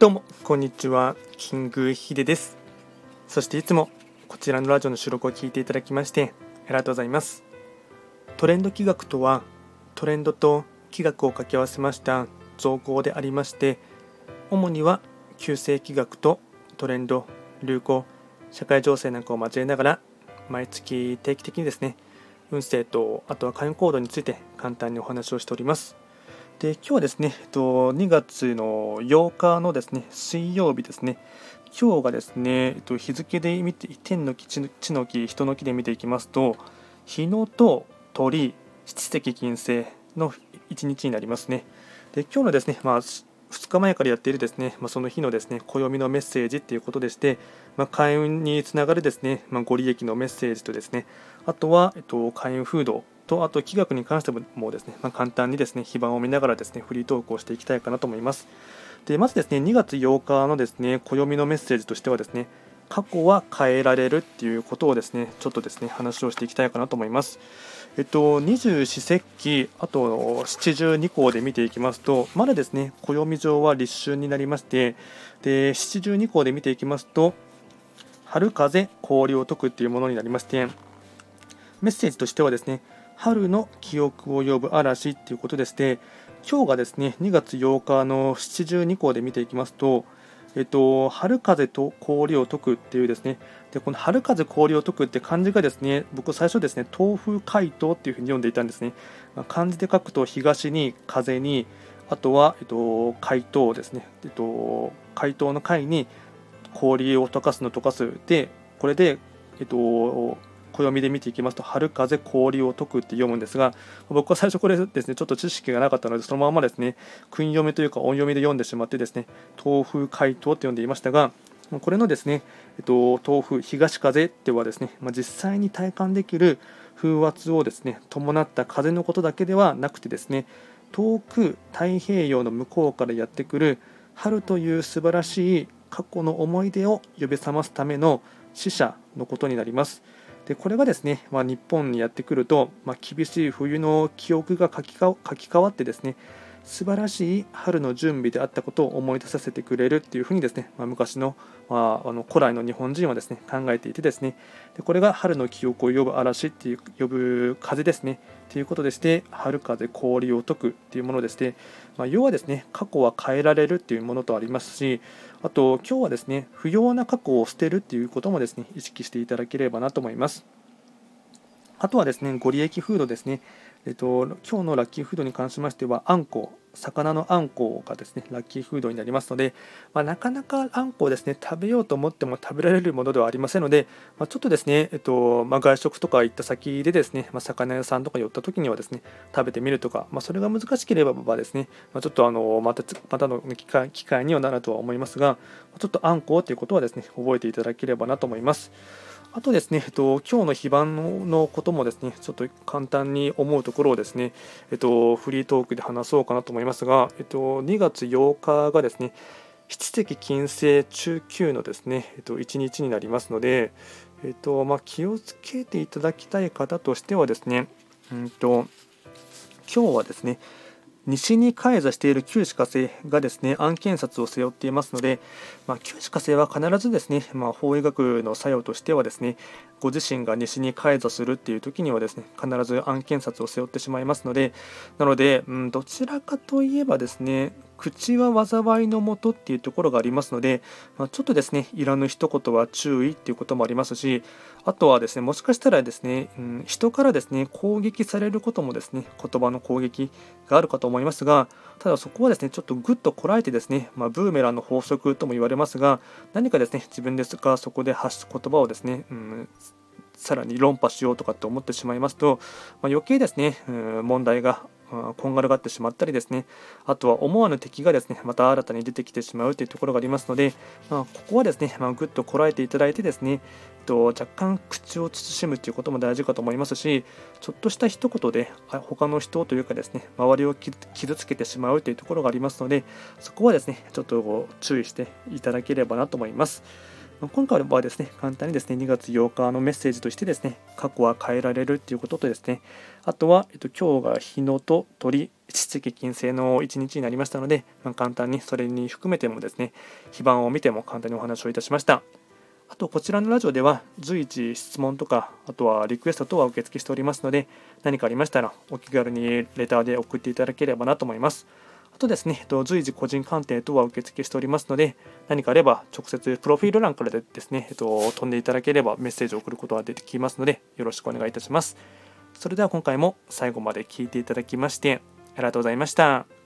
どうもこんにちは。キングヒデです。そしていつもこちらのラジオの収録を聞いていただきましてありがとうございます。トレンド企画とはトレンドと企画を掛け合わせました造語でありまして主には旧世企画とトレンド流行社会情勢なんかを交えながら毎月定期的にですね運勢とあとは会員行動について簡単にお話をしております。で今日はですね、えっと、2月の8日のですね水曜日ですね。今日がですね、えっと、日付で見て天の木地の木人の木で見ていきますと日野と鳥七石金星の1日になりますね。で今日のですね、まあ、2日前からやっているですね、まあ、その日のですね暦のメッセージということでして、まあ、開運につながるですね、まあ、ご利益のメッセージとですねあとは、えっと、開運風土とあと気学に関してもですね、まあ、簡単にですね非番を見ながらですねフリートークをしていきたいかなと思います。でまずですね2月8日のですね暦のメッセージとしてはですね過去は変えられるっていうことをですねちょっとですね話をしていきたいかなと思います。えっと、二十四節気、あと七十二項で見ていきますと、まだですね、暦上は立春になりまして、で七十二項で見ていきますと、春風、氷を解くっていうものになりまして、メッセージとしてはですね、春の記憶を呼ぶ嵐っていうことでして、今日がですね、2月8日の七十二項で見ていきますと、えっと、春風と氷を解くっていうですね、でこの春風氷を解くって漢字がですね、僕最初ですね、東風海東っていうふうに読んでいたんですね。ま、漢字で書くと東に風に、あとは、えっと、海東ですね、えっと、海東の海に氷を溶かすの溶かす。で、これで、えっと、暦で見ていきますと、春風氷を解くって読むんですが、僕は最初これですね、ちょっと知識がなかったので、そのままですね、訓読みというか音読みで読んでしまってですね、東風回答って読んでいましたが、これのですね、えっと、東風、東風ではですね、まあ、実際に体感できる風圧をですね、伴った風のことだけではなくてですね、遠く太平洋の向こうからやってくる春という素晴らしい過去の思い出を呼び覚ますための死者のことになります。でこれがですね、まあ、日本にやってくると、まあ、厳しい冬の記憶が書き書き換わってですね素晴らしい春の準備であったことを思い出させてくれるっていうふうにですね、まあ、昔の,、まあ、あの古来の日本人はですね考えていてですねでこれが春の記憶を呼ぶ嵐っていう呼ぶ風ですねということでして春風氷を解くっていうものでして、まあ、要はですね過去は変えられるっていうものとありますしあと今日はですね不要な過去を捨てるっていうこともですね意識していただければなと思います。あとはですねご利益フードですねえっと、今日のラッキーフードに関しましては、あんこ、魚のあんこがですね、ラッキーフードになりますので、まあ、なかなかあんこをですね、食べようと思っても食べられるものではありませんので、まあ、ちょっとですね、えっとまあ、外食とか行った先でですね、ま魚屋さんとか寄った時にはですね、食べてみるとか、まそれが難しければですね、まちょっとあのまたまたの機会機会にはなるとは思いますが、ちょっとあんこということはですね、覚えていただければなと思います。あとですね、えっと、今日の非番のこともですね、ちょっと簡単に思うところをですね、えっと、フリートークで話そうかなと思いますが、えっと、2月8日がですね、七石金星中級のですね、えっと、1日になりますので、えっとまあ、気をつけていただきたい方としてはですね、うんと今日はですね、西に開座している旧歯火星がですね案件札を背負っていますので、まあ、旧歯火星は必ずですね、まあ、法医学の作用としてはですねご自身が西に開座するっていう時にはですね必ず案件札を背負ってしまいますのでなので、うん、どちらかといえばですね口は災いのもとっていうところがありますので、まあ、ちょっとですねいらぬ一言は注意っていうこともありますしあとはですねもしかしたらですね、うん、人からですね攻撃されることもですね言葉の攻撃があるかと思いますがただそこはですねちょっとぐっとこらえてですね、まあ、ブーメランの法則とも言われますが何かですね自分ですがそこで発す言葉をですね、うんさらに論破しようとかって思ってしまいますと、まあ、余計ですね、うん、問題がこんがらがってしまったりですねあとは思わぬ敵がですねまた新たに出てきてしまうというところがありますので、まあ、ここはですね、まあ、ぐっとこらえていただいてですねえっと若干口を慎むということも大事かと思いますしちょっとした一言で他の人というかですね周りを傷つけてしまうというところがありますのでそこはですねちょっと注意していただければなと思います。今回はですね、簡単にですね、2月8日のメッセージとしてですね、過去は変えられるっていうこととですね、あとは、えっと、今日が日野と鳥、七石金星の一日になりましたので、まあ、簡単にそれに含めてもですね、非番を見ても簡単にお話をいたしました。あと、こちらのラジオでは随時質問とか、あとはリクエスト等は受付しておりますので、何かありましたらお気軽にレターで送っていただければなと思います。とですね、随時個人鑑定等は受付しておりますので、何かあれば直接プロフィール欄からでですね、えっと、飛んでいただければメッセージを送ることができますので、よろしくお願いいたします。それでは今回も最後まで聴いていただきまして、ありがとうございました。